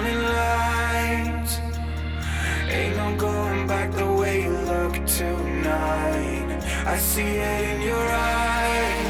Until the morning light. Ain't no going back the way you look tonight. I see it in your eyes.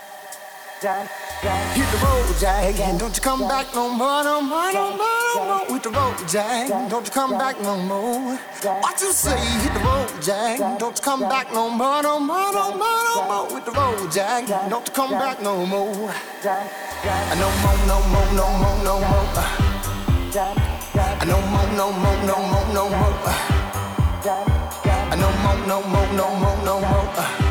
Hit the road, Jack, and don't you come back no more, no more, no more, no more. With the road, Jack, don't you come back no more. What you say? Hit the road, Jack, don't you come back no more, no more, no more, no more. With the road, Jack, don't you come back no more. No more, no more, no more, no more. No more, no more, no more, no more. No more, no more, no more, no more.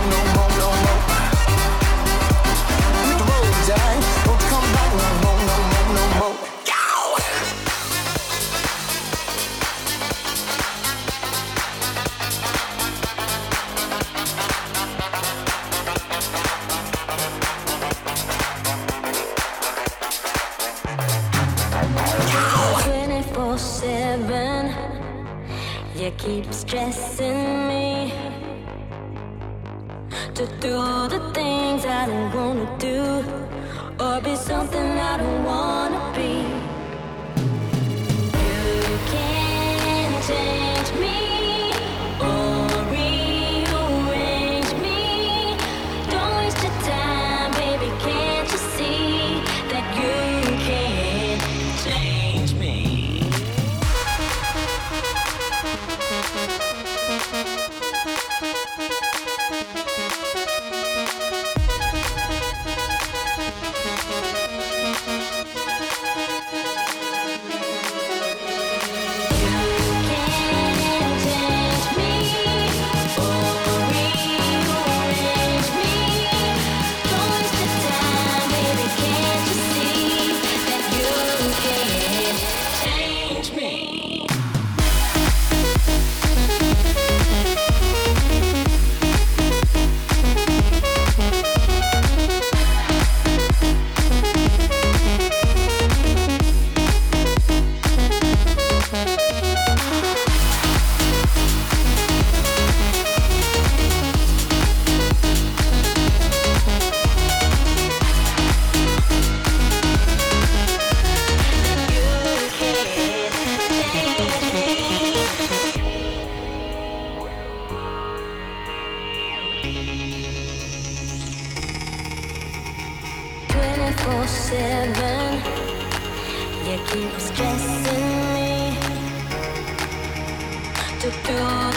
keep stressing me to do the things I don't wanna do, or be something I don't 24-7 You keep stressing me. To go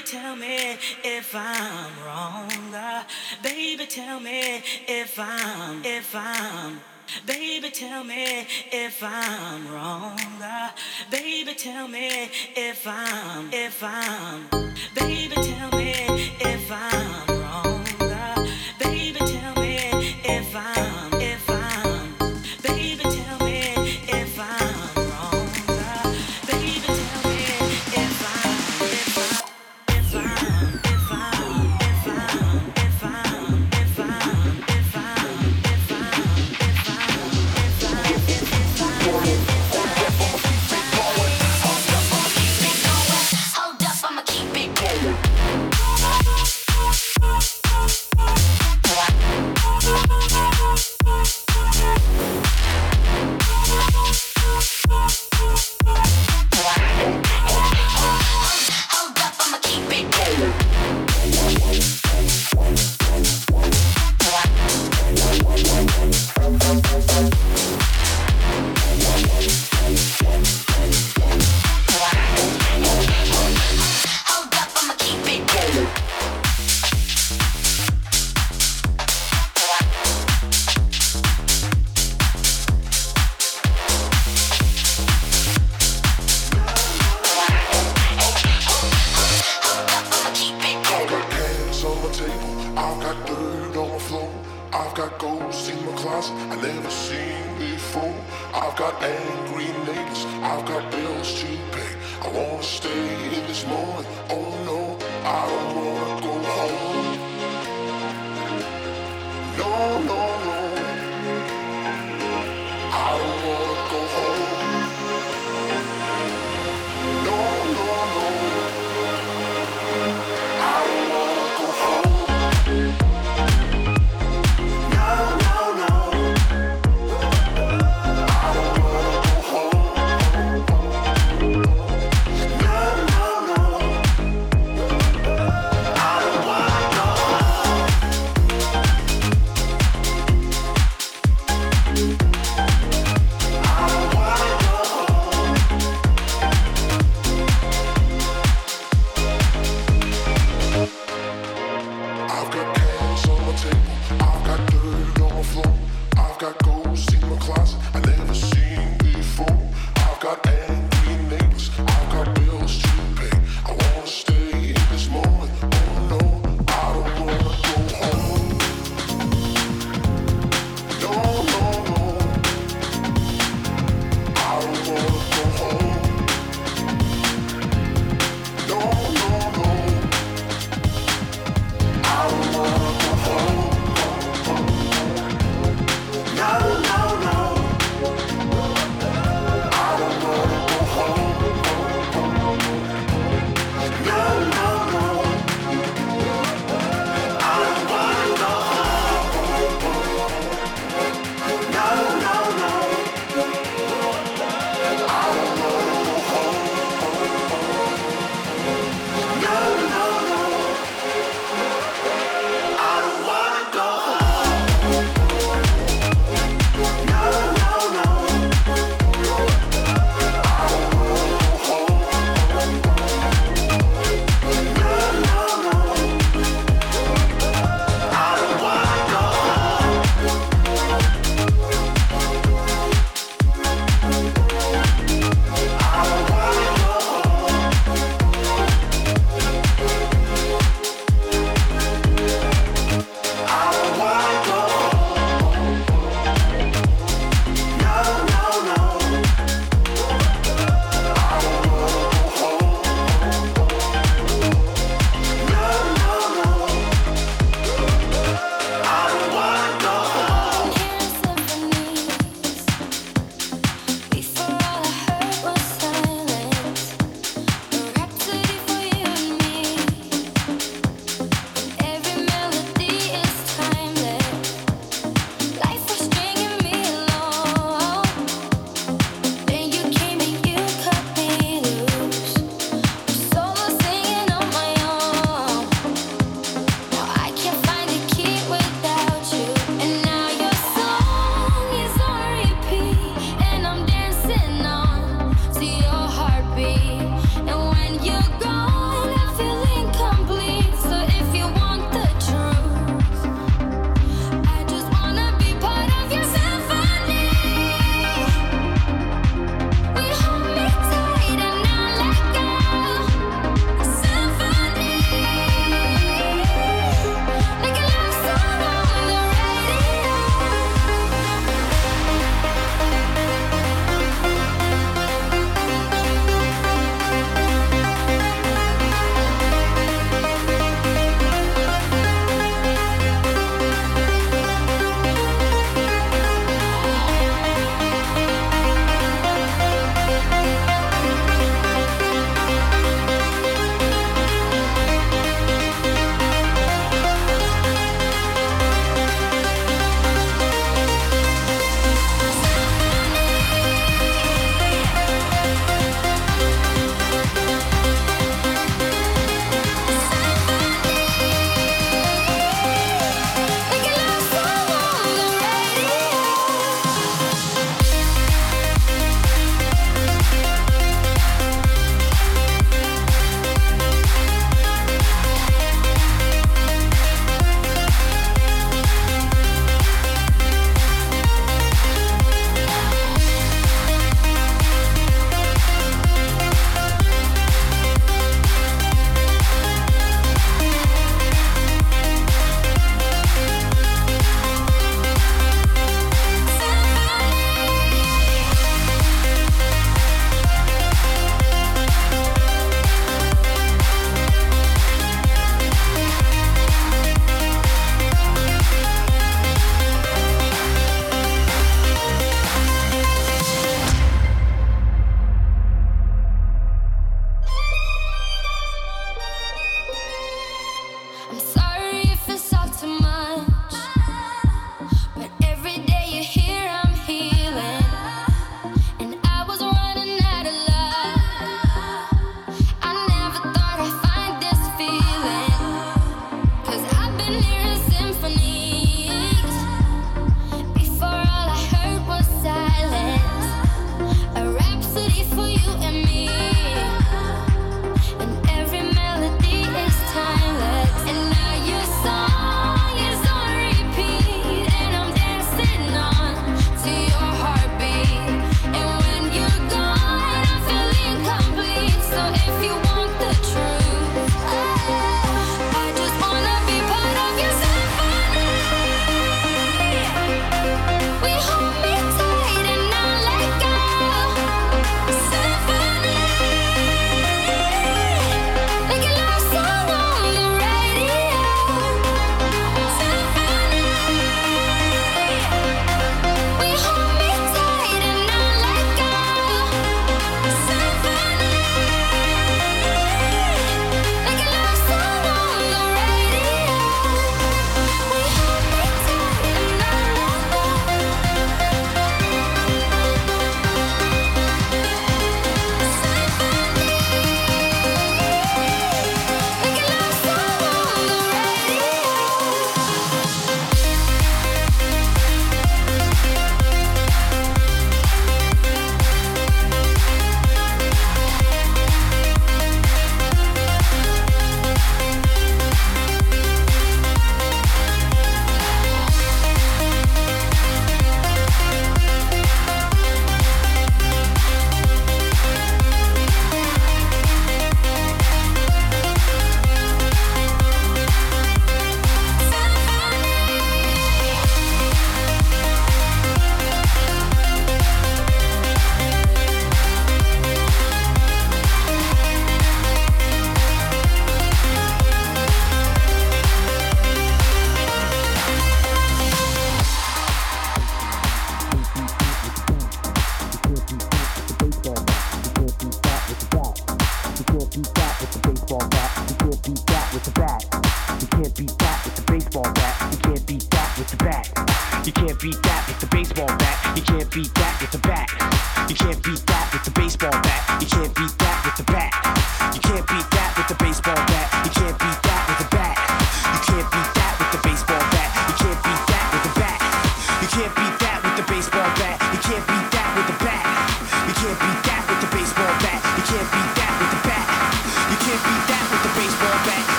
Baby, tell me if I'm wrong. Uh, baby, tell me if I'm, if I'm. Baby, tell me if I'm wrong. Uh, baby, tell me if I'm, if I'm. Baby.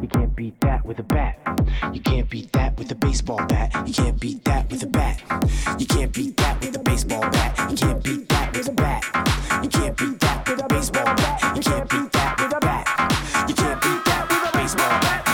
You can't beat that with a bat. You can't beat that with a baseball bat. You can't beat that with a bat. You can't beat that with a baseball bat. You can't beat that with a bat. You can't beat that with a baseball bat. You can't beat that with a bat. You can't beat that with a baseball bat.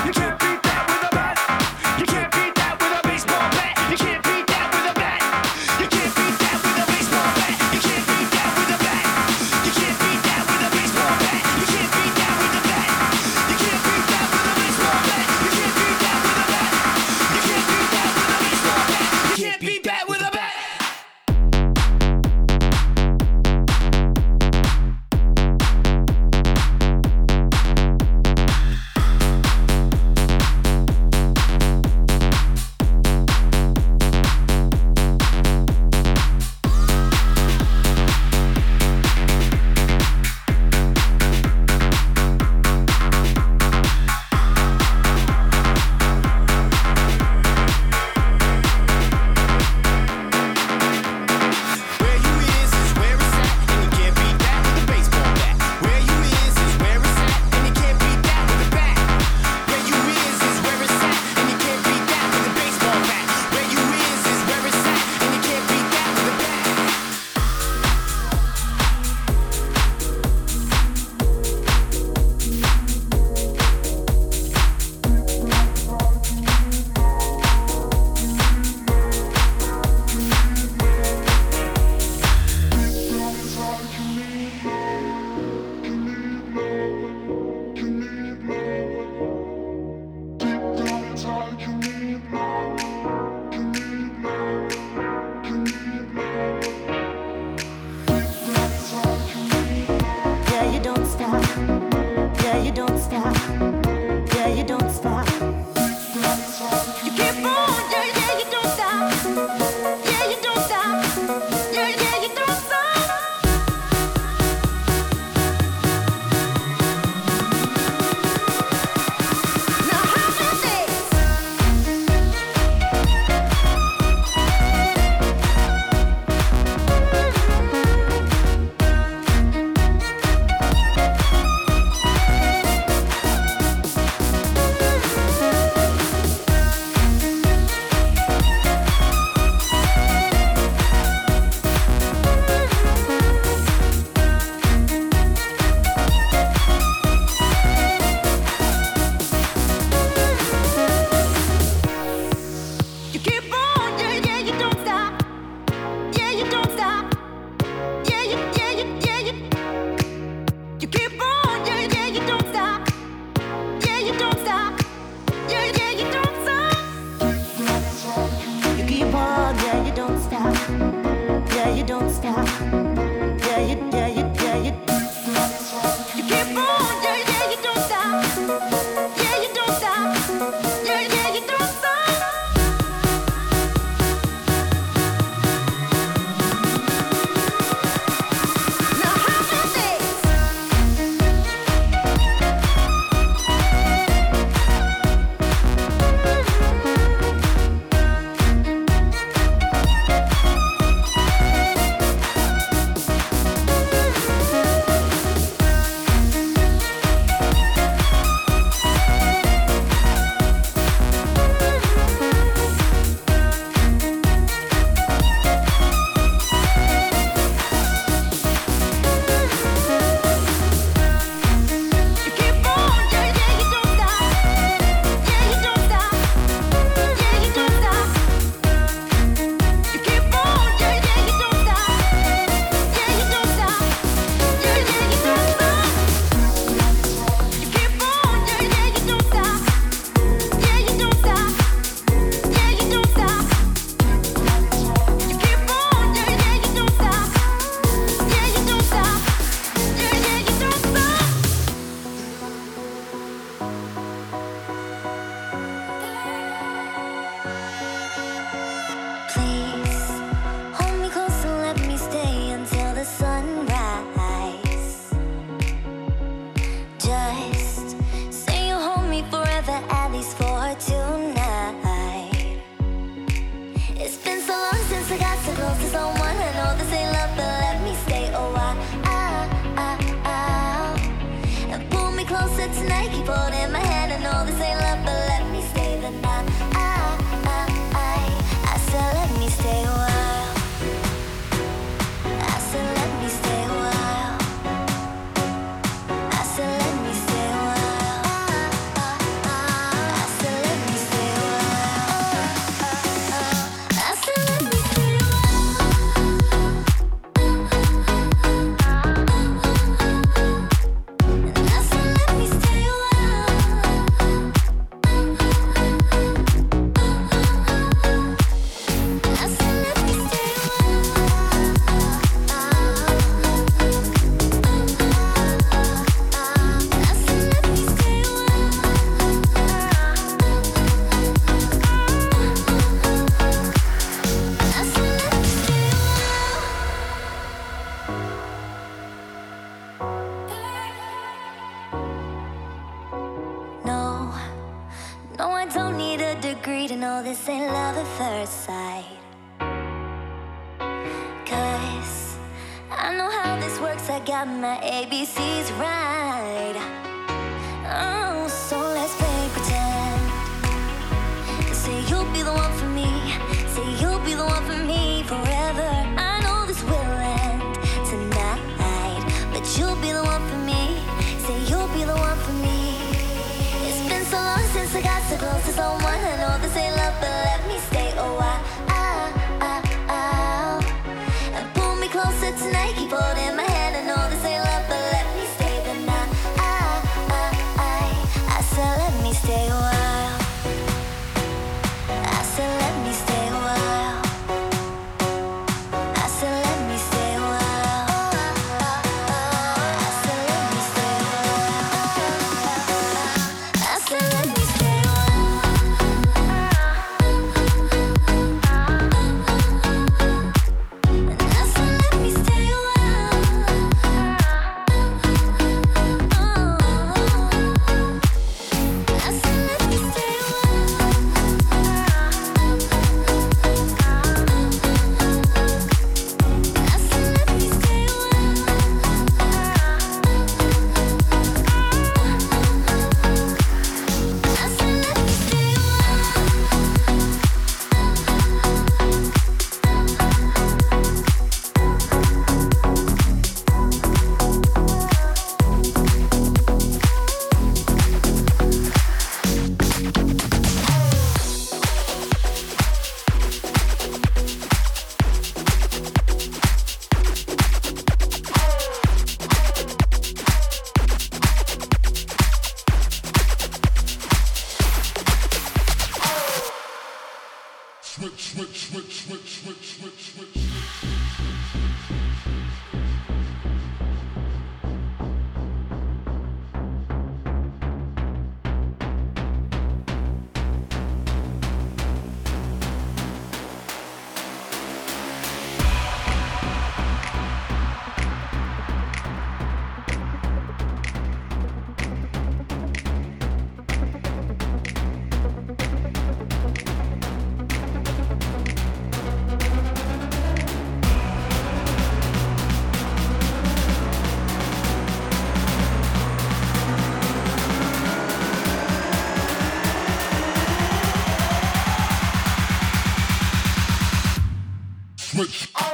Switch.